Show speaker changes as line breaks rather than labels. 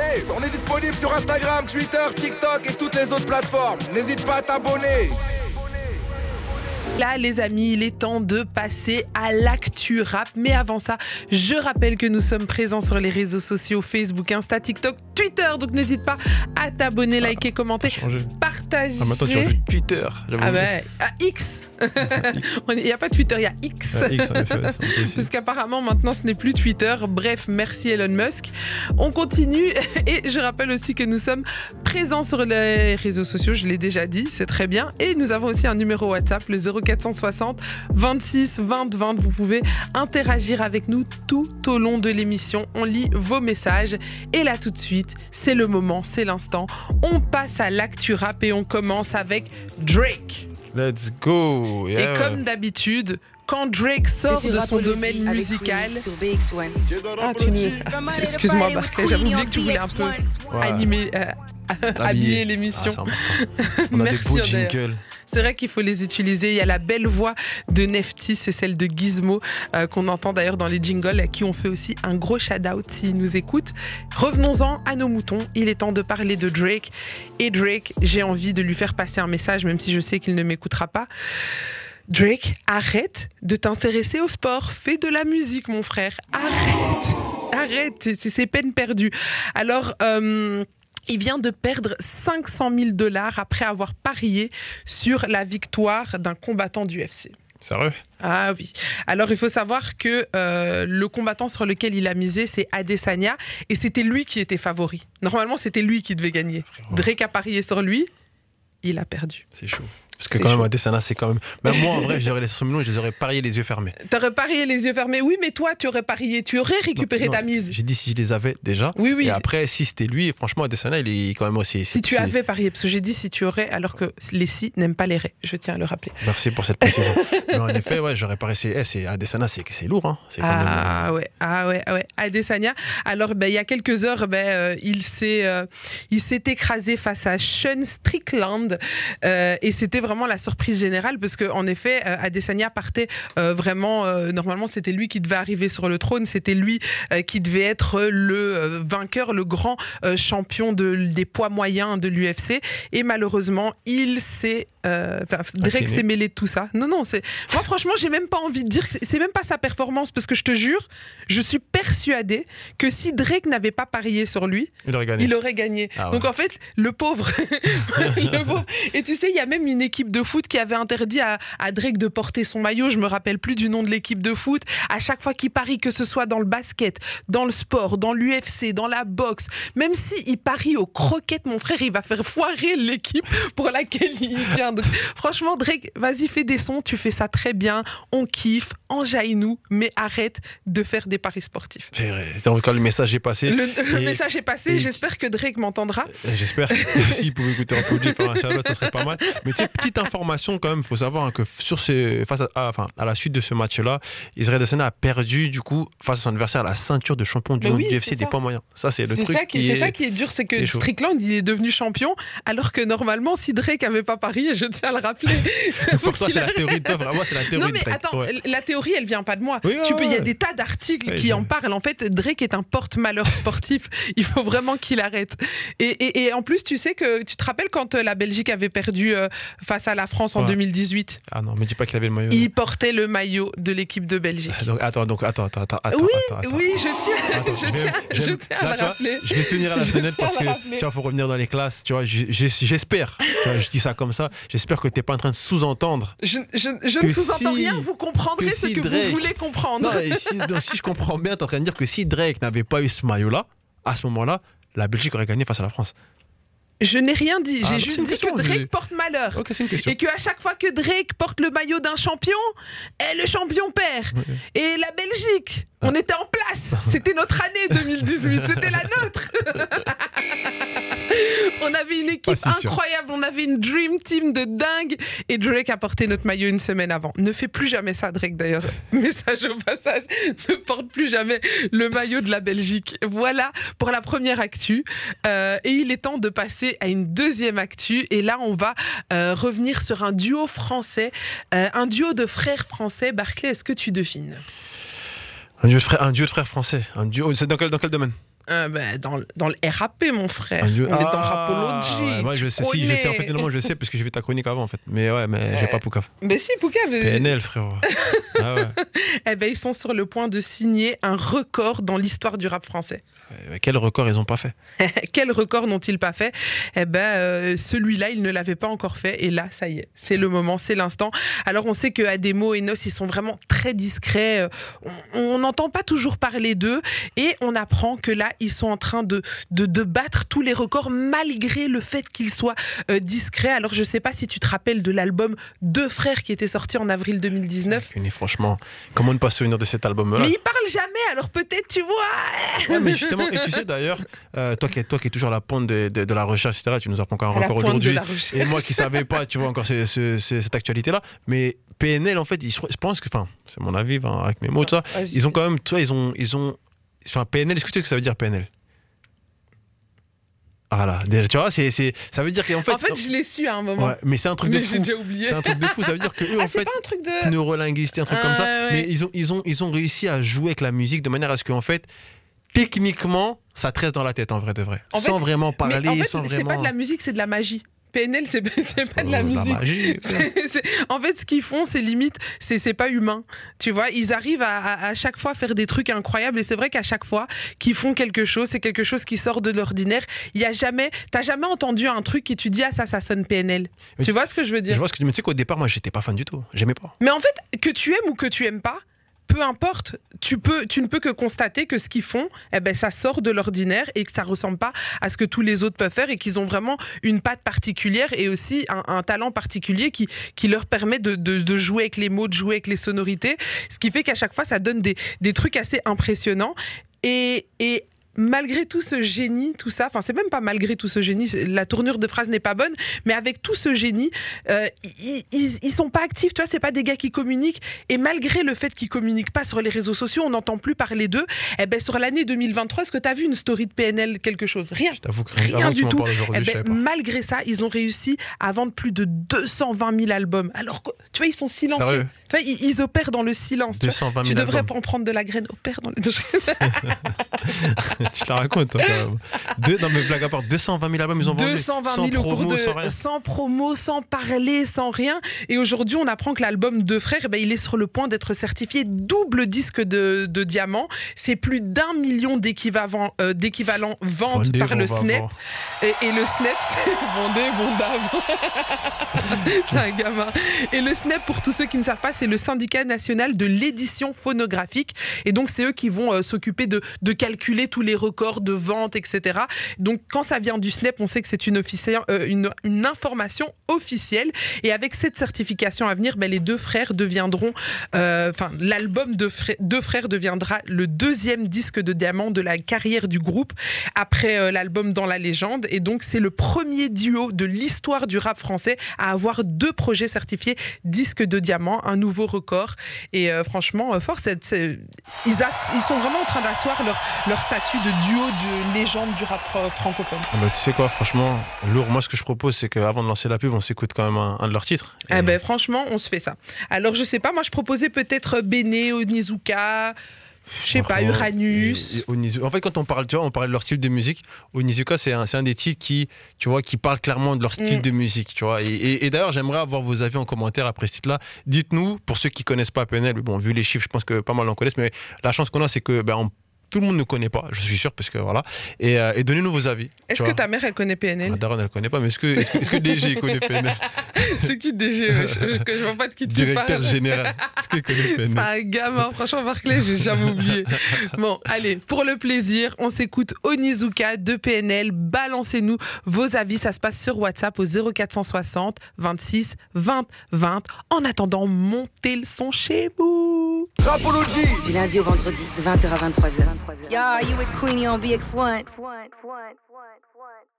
Hey, on est disponible sur Instagram, Twitter, TikTok et toutes les autres plateformes. N'hésite pas à t'abonner.
Là, les amis, il est temps de passer à l'actu rap. Mais avant ça, je rappelle que nous sommes présents sur les réseaux sociaux Facebook, Insta, TikTok, Twitter. Donc n'hésite pas à t'abonner, liker, commenter, partager.
Ah, maintenant, tu as vu Twitter.
Ah ouais, à X. Il n'y a pas Twitter, il y a X.
Ah, X en effet.
Parce qu'apparemment maintenant ce n'est plus Twitter. Bref, merci Elon Musk. On continue et je rappelle aussi que nous sommes présents sur les réseaux sociaux, je l'ai déjà dit, c'est très bien. Et nous avons aussi un numéro WhatsApp, le 0460 26 20 20. Vous pouvez interagir avec nous tout au long de l'émission. On lit vos messages. Et là tout de suite, c'est le moment, c'est l'instant. On passe à l'actu rap et on commence avec Drake.
Let's go.
Et comme d'habitude, quand Drake sort de son domaine musical, Ah, Excuse-moi, Barclay, j'avais oublié que tu voulais un peu animer, euh, habiller l'émission.
Ah, c'est important. On a des
Merci,
beaux
Andrea.
jingles.
C'est vrai qu'il faut les utiliser. Il y a la belle voix de Nefty, c'est celle de Gizmo, euh, qu'on entend d'ailleurs dans les jingles, à qui on fait aussi un gros shout-out s'il nous écoute. Revenons-en à nos moutons. Il est temps de parler de Drake. Et Drake, j'ai envie de lui faire passer un message, même si je sais qu'il ne m'écoutera pas. Drake, arrête de t'intéresser au sport. Fais de la musique, mon frère. Arrête. Arrête. C'est c'est peine perdue. Alors, euh, il vient de perdre 500 000 dollars après avoir parié sur la victoire d'un combattant du UFC.
Sérieux?
Ah oui. Alors il faut savoir que euh, le combattant sur lequel il a misé, c'est Adesanya, et c'était lui qui était favori. Normalement, c'était lui qui devait gagner. Drake a parié sur lui, il a perdu.
C'est chaud. Parce que quand même,
chaud.
Adesanya, c'est quand même. Même moi, en vrai, j'aurais les 100 millions et je les aurais pariés les yeux fermés.
T'aurais parié les yeux fermés. Oui, mais toi, tu aurais parié, tu aurais récupéré
Non,
ta mise.
J'ai dit si je les avais déjà.
Oui, oui.
Et après, si c'était lui, franchement, Adesanya, il est quand même aussi.
Si tu avais parié, parce que j'ai dit si tu aurais, alors que les si n'aiment pas les ré. Je tiens à le rappeler.
Merci pour cette précision. En effet, ouais, j'aurais parié. C'est, eh, c'est Adesanya, c'est, lourd. Hein. Même.
Ah ouais, ah ouais, ah ouais. Adesanya. Alors, ben, il y a quelques heures, ben, euh, il s'est, euh, écrasé face à Sean Strickland, Euh, et c'était vraiment la surprise générale parce que, en effet, euh, Adesanya partait euh, vraiment. euh, normalement, c'était lui qui devait arriver sur le trône. C'était lui qui devait être le vainqueur, le grand champion de, des poids moyens de l'UFC. Et malheureusement, il s'est. euh, Drake s'est mêlé de tout ça. Non, non, c'est. Moi, franchement, j'ai même pas envie de dire. c'est- C'est même pas sa performance parce que je te jure, je suis persuadée que si Drake n'avait pas parié sur lui,
Il aurait gagné.
il aurait gagné.
Ah ouais.
Donc en fait, le pauvre, le pauvre. Et tu sais, il y a même une équipe de foot qui avait interdit à, à Drake de porter son maillot. Je me rappelle plus du nom de l'équipe de foot. À chaque fois qu'il parie, que ce soit dans le basket, dans le sport, dans l'UFC, dans la boxe, même si il parie aux croquettes, mon frère, il va faire foirer l'équipe pour laquelle il tient. Donc franchement, Drake, vas-y, fais des sons. Tu fais ça très bien. On kiffe, enjaille-nous, mais arrête de faire des paris sportifs.
Vrai. C'est encore le message est passé.
Le, message est passé. J'espère que Drake m'entendra.
Et J'espère que s'il pouvait écouter un faire un shout-out, ça serait pas mal. Mais tu sais, petite information quand même, faut savoir hein, que sur ces, face à, à- enfin, à la suite de ce match-là, Israël Adesanya a perdu du coup face à son adversaire la ceinture de champion du monde
oui,
du UFC des points moyens. Ça, c'est le
C'est
truc
ça qui,
est.
ça qui est dur, c'est que. Strickland il est devenu champion, alors que normalement, si Drake avait pas parié, je tiens à le rappeler.
Pour toi, c'est la théorie de toi, vraiment, c'est la théorie
Non mais
Drake.
attends,
Ouais.
la théorie elle vient pas de moi.
Oui, ouais,
tu peux, il y a
ouais.
des tas d'articles
Ouais,
qui
je-
en parlent. En fait, Drake est un porte-malheur sportif. Il faut vraiment qu'il arrête. Et, et- et en plus, tu sais que tu te rappelles quand euh, la Belgique avait perdu euh, face à la France en
Ouais.
2018,
Ah non, mais dis pas qu'il avait le maillot.
il portait le maillot de l'équipe de Belgique.
Donc, attends, donc, attends, attends, attends. attends,
oui,
attends,
oui, je tiens,
Attends,
je tiens,
je
tiens à
là,
le
vois. Je vais tenir à la fenêtre parce que tu vois, faut revenir dans les classes. Tu vois, j'espère. je dis ça comme ça. J'espère que t'es pas en train de sous-entendre.
Je, ne sous-entends
si-
rien, vous comprendrez ce que
Drake-
vous voulez comprendre.
Non, si, donc, si je comprends bien, t'es en train de dire que si Drake n'avait pas eu ce maillot-là, à ce moment-là, la Belgique aurait gagné face à la France.
Je n'ai rien dit,
Ah,
j'ai
c'est
juste dit
question,
que Drake porte malheur. Et qu'à chaque fois que Drake porte le maillot d'un champion, eh, le champion perd. Et la Belgique,
Ah.
on était en place. C'était notre année 2018, c'était la nôtre. on avait une équipe
sûr.
incroyable, on avait une dream team de dingue. Et Drake a porté notre maillot une semaine avant. Ne fais plus jamais ça, Drake d'ailleurs. Message au passage, ne porte plus jamais le maillot de la Belgique. Voilà pour la première actu. Euh, et il est temps de passer à une deuxième actu. Et là, on va euh, revenir sur un duo français, euh, un duo de frères français. Barclay, est-ce que tu devines?
Un duo de frères, un duo de frères français. Un duo. C'est dans quel, dans quel domaine?
Euh, bah, dans, dans le RAP, mon frère.
Ah, je-
On est dans
Ah,
Rapology.
ouais, moi, je sais, si, je sais. En fait, non, je sais parce que j'ai vu ta chronique avant, en fait. Mais ouais, mais j'ai pas Poucave.
Mais si, Poucave. euh,
PNL, frérot. Ah ouais.
eh ben, ils sont sur le point de signer un record dans l'histoire du rap français.
Euh, Quel record ils ont pas fait
Quel record n'ont-ils pas fait? Eh ben, euh, celui-là, ils ne l'avaient pas encore fait. Et là, ça y est, c'est le moment, c'est l'instant. Alors, on sait que Ademo et Nos, ils sont vraiment très discrets. Euh, on n'entend pas toujours parler d'eux. Et on apprend que là, ils sont en train de, de, de battre tous les records, malgré le fait qu'ils soient euh, discrets. Alors, je sais pas si tu te rappelles de l'album Deux Frères qui était sorti en avril 2019.
Fini, franchement, comment ne pas se souvenir de cet album-là?
Mais ils parlent jamais, alors peut-être, tu vois.
Ouais, mais justement, et tu sais d'ailleurs, euh, toi, qui es, toi qui es toujours à la pointe de, de- de la recherche, etc., tu nous apprends encore un record aujourd'hui. Et moi qui savais pas, tu vois, encore ce- ce- ce- cette actualité-là. Mais PNL, en fait, ils- je pense que, enfin, c'est mon avis, enfin, avec mes mots, tout ça, ils ont quand même, tu vois, ils ont, ils ont, enfin, PNL, est-ce que tu sais ce que ça veut dire PNL Voilà, déjà, tu vois, c'est, c'est, ça veut dire qu'en fait,
en fait, je l'ai su à un moment.
ouais, mais c'est un truc
mais
de
j'ai
fou.
déjà oublié.
C'est un truc de fou. Ça veut dire que eux,
Ah,
en
c'est
fait,
pas un truc de.
neurolinguistique, un truc comme ça.
Ah, ouais.
Mais ils ont, ils, ont, ils ont réussi à jouer avec la musique de manière à ce qu'en fait, techniquement, ça te reste dans la tête en vrai de vrai.
En fait-
sans vraiment parler,
en fait,
sans
c'est
vraiment.
pas de la musique, c'est de la magie. PNL, c'est pas de la
Oh,
musique. en fait, ce qu'ils font, c'est limite, c'est pas humain. Tu vois, ils arrivent à, à- à chaque fois faire des trucs incroyables. Et c'est vrai qu'à chaque fois qu'ils font quelque chose, c'est quelque chose qui sort de l'ordinaire. Il y a jamais, t'as jamais entendu un truc et tu dis ah ça, ça sonne PNL.
Mais
tu vois ce que je veux
Je
dire
vois ce que tu me dis. Qu'au départ, moi, j'étais pas fan du tout. J'aimais pas.
Mais en fait, que tu aimes ou que tu aimes pas, peu importe, tu, peux, tu ne peux que constater que ce qu'ils font, eh ben, ça sort de l'ordinaire et que ça ressemble pas à ce que tous les autres peuvent faire et qu'ils ont vraiment une patte particulière et aussi un, talent particulier qui, qui leur permet de, de- de jouer avec les mots, de jouer avec les sonorités, ce qui fait qu'à chaque fois, ça donne des, des trucs assez impressionnants. Et, et malgré tout ce génie, tout ça, enfin c'est même pas malgré tout ce génie, la tournure de phrase n'est pas bonne, mais avec tout ce génie, euh, ils, ils, ils sont pas actifs, tu vois, c'est pas des gars qui communiquent. Et malgré le fait qu'ils communiquent pas sur les réseaux sociaux, on n'entend plus parler d'eux. Eh ben sur l'année 2023, est-ce que tu as vu une story de PNL quelque chose? Rien.
Je t'avoue que
Rien
que
du
tu
tout. Eh ben, malgré ça, ils ont réussi à vendre plus de 220 000 albums. Alors que, tu vois, ils sont silencieux. Tu vois, ils, ils opèrent dans le silence. tu vois.
220 000
Tu devrais
albums.
pas en prendre de la graine. Opère dans le.
tu te la racontes. toi, quand même. Deux, non, mais blague à part, 220 000 albums, ils ont vendu.
220
sans
000 au cours
promo,
de
sans rien.
sans promo, sans parler, sans rien. Et aujourd'hui, on apprend que l'album Deux Frères, eh ben, il est sur le point d'être certifié double disque de, de diamant. C'est plus d'un million d'équivalents euh, ventes par le Snap. Et, et le Snap, c'est Vendée, Bondave. T'es un gamin. Et le Snap, pour tous ceux qui ne savent pas, c'est le syndicat national de l'édition phonographique. Et donc, c'est eux qui vont euh, s'occuper de, de calculer tous les records de vente, etc. Donc, quand ça vient du SNEP, on sait que c'est une, euh, une, information officielle. Et avec cette certification à venir, ben, les deux frères deviendront, euh, enfin, l'album de deux frères deviendra le deuxième disque de diamant de la carrière du groupe après euh, l'album Dans la légende. Et donc, c'est le premier duo de l'histoire du rap français à avoir deux projets certifiés disque de diamant, un nouveau record. Et euh, franchement, c'est- ils, sont vraiment en train d'asseoir leur statut de duo de légende du rap fr- francophone.
Ah bah, tu sais quoi, franchement, lourd. Moi, ce que je propose, c'est qu'avant de lancer la pub, on s'écoute quand même un, un de leurs titres. Et-
Eh ben, franchement, on se fait ça. Alors, je sais pas, moi, je proposais peut-être Bene, Onizuka, je sais pas, Uranus.
et- et En fait, quand on parle, tu vois, on parle de leur style de musique. Onizuka, c'est un, un des titres qui, tu vois, qui parle clairement de leur style
Mm.
de musique, tu vois. Et, et- et d'ailleurs, j'aimerais avoir vos avis en commentaire après ce titre-là. Dites-nous, pour ceux qui connaissent pas PNL, bon, vu les chiffres, je pense que pas mal en connaissent, mais la chance qu'on a, c'est que, ben, on- tout le monde ne connaît pas, je suis sûr, parce que voilà. Et, euh, et donnez-nous vos avis.
Est-ce que ta mère, elle connaît PNL
Ah, Daron, elle connaît pas, mais est-ce que, est-ce que, est-ce que DG connaît PNL
C'est qui DG je, je, vois pas de qui tu
Directeur
parles.
général. Est-ce qu'il connaît
C'est
PNL
un gamin, franchement, Barclay, j'ai jamais oublié. Bon, allez, pour le plaisir, on s'écoute Onizuka de PNL. Balancez-nous vos avis. Ça se passe sur WhatsApp au 0460 26 20 20. En attendant, montez le son chez vous.
Rapology
Du lundi au vendredi, de 20h à 23h. Yo, you with Queenie on BX1.